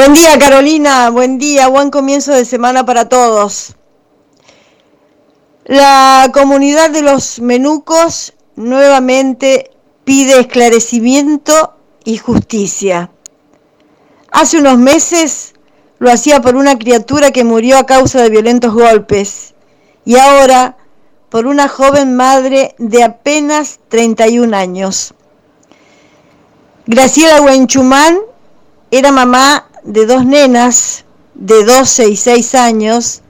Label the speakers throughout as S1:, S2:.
S1: Buen día Carolina, buen día, buen comienzo de semana para todos. La comunidad de los menucos nuevamente pide esclarecimiento y justicia. Hace unos meses lo hacía por una criatura que murió a causa de violentos golpes y ahora por una joven madre de apenas 31 años. Graciela Huenchumán era mamá de dos nenas de 12 y 6 años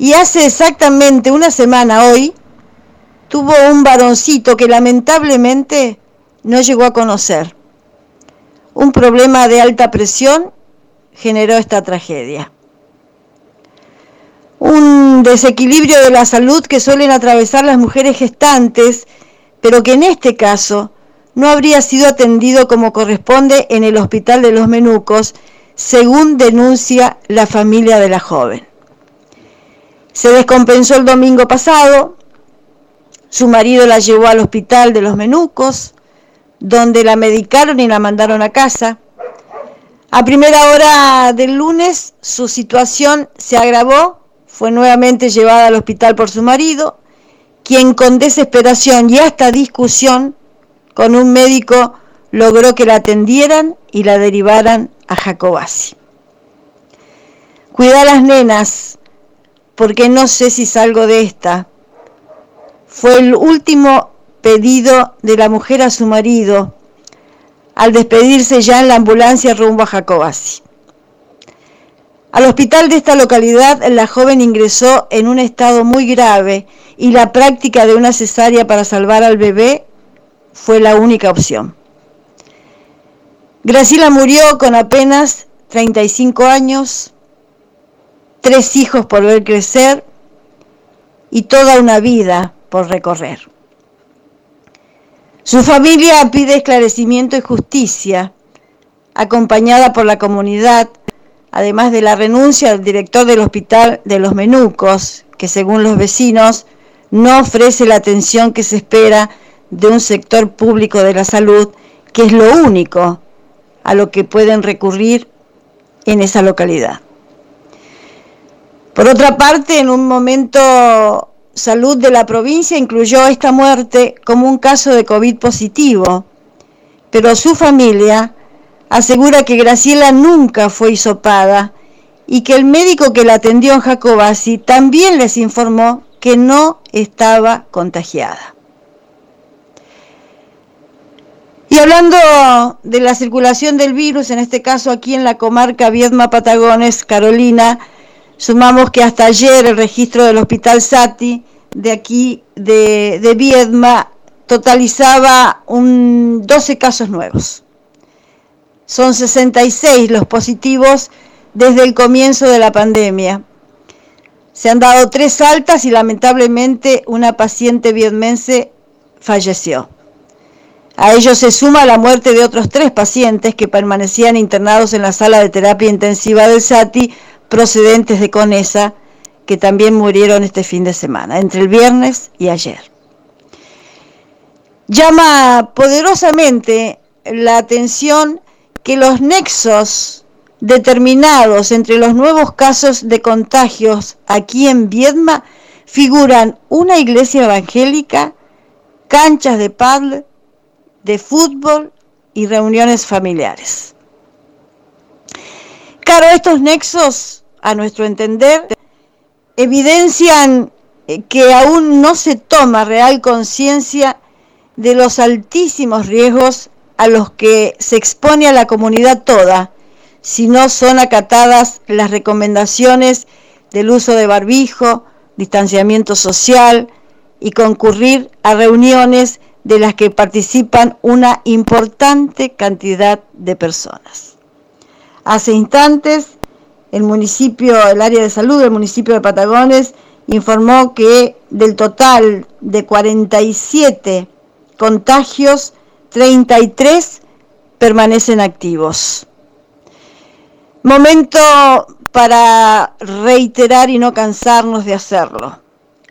S1: y hace exactamente una semana hoy tuvo un varoncito que lamentablemente no llegó a conocer. Un problema de alta presión generó esta tragedia. Un desequilibrio de la salud que suelen atravesar las mujeres gestantes, pero que en este caso no habría sido atendido como corresponde en el Hospital de los Menucos, según denuncia la familia de la joven. Se descompensó el domingo pasado, su marido la llevó al Hospital de los Menucos, donde la medicaron y la mandaron a casa. A primera hora del lunes su situación se agravó, fue nuevamente llevada al hospital por su marido, quien con desesperación y hasta discusión con un médico logró que la atendieran y la derivaran a Jacobasi. Cuida a las nenas, porque no sé si salgo de esta. Fue el último pedido de la mujer a su marido al despedirse ya en la ambulancia rumbo a Jacobasi. Al hospital de esta localidad la joven ingresó en un estado muy grave y la práctica de una cesárea para salvar al bebé fue la única opción. Graciela murió con apenas 35 años, tres hijos por ver crecer y toda una vida por recorrer. Su familia pide esclarecimiento y justicia, acompañada por la comunidad, además de la renuncia del director del hospital de los Menucos, que según los vecinos no ofrece la atención que se espera de un sector público de la salud que es lo único a lo que pueden recurrir en esa localidad. Por otra parte, en un momento salud de la provincia incluyó esta muerte como un caso de COVID positivo, pero su familia asegura que Graciela nunca fue hisopada y que el médico que la atendió en Jacobasi también les informó que no estaba contagiada. Y hablando de la circulación del virus, en este caso aquí en la comarca Viedma Patagones, Carolina, sumamos que hasta ayer el registro del Hospital Sati de aquí de, Viedma totalizaba un 12 casos nuevos. Son 66 los positivos desde el comienzo de la pandemia. Se han dado tres altas y lamentablemente una paciente viedmense falleció. A ello se suma la muerte de otros tres pacientes que permanecían internados en la sala de terapia intensiva del SATI procedentes de Conesa, que también murieron este fin de semana, entre el viernes y ayer. Llama poderosamente la atención que los nexos determinados entre los nuevos casos de contagios aquí en Viedma figuran una iglesia evangélica, canchas de paddle, de fútbol y reuniones familiares. Claro, estos nexos, a nuestro entender, evidencian eh, que aún no se toma real conciencia de los altísimos riesgos a los que se expone a la comunidad toda si no son acatadas las recomendaciones del uso de barbijo, distanciamiento social y concurrir a reuniones de las que participan una importante cantidad de personas. Hace instantes, el municipio, el área de salud del municipio de Patagones informó que del total de 47 contagios, 33 permanecen activos. Momento para reiterar y no cansarnos de hacerlo.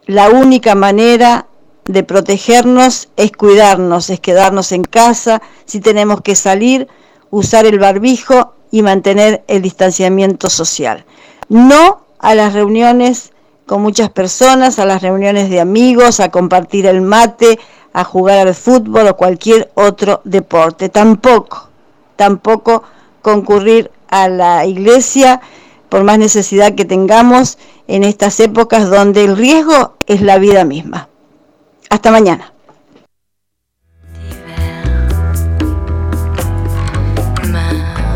S1: La única manera de protegernos es cuidarnos, es quedarnos en casa, si tenemos que salir, usar el barbijo y mantener el distanciamiento social. No a las reuniones con muchas personas, a las reuniones de amigos, a compartir el mate, a jugar al fútbol o cualquier otro deporte. Tampoco, tampoco concurrir a la iglesia por más necesidad que tengamos en estas épocas donde el riesgo es la vida misma. Hasta mañana.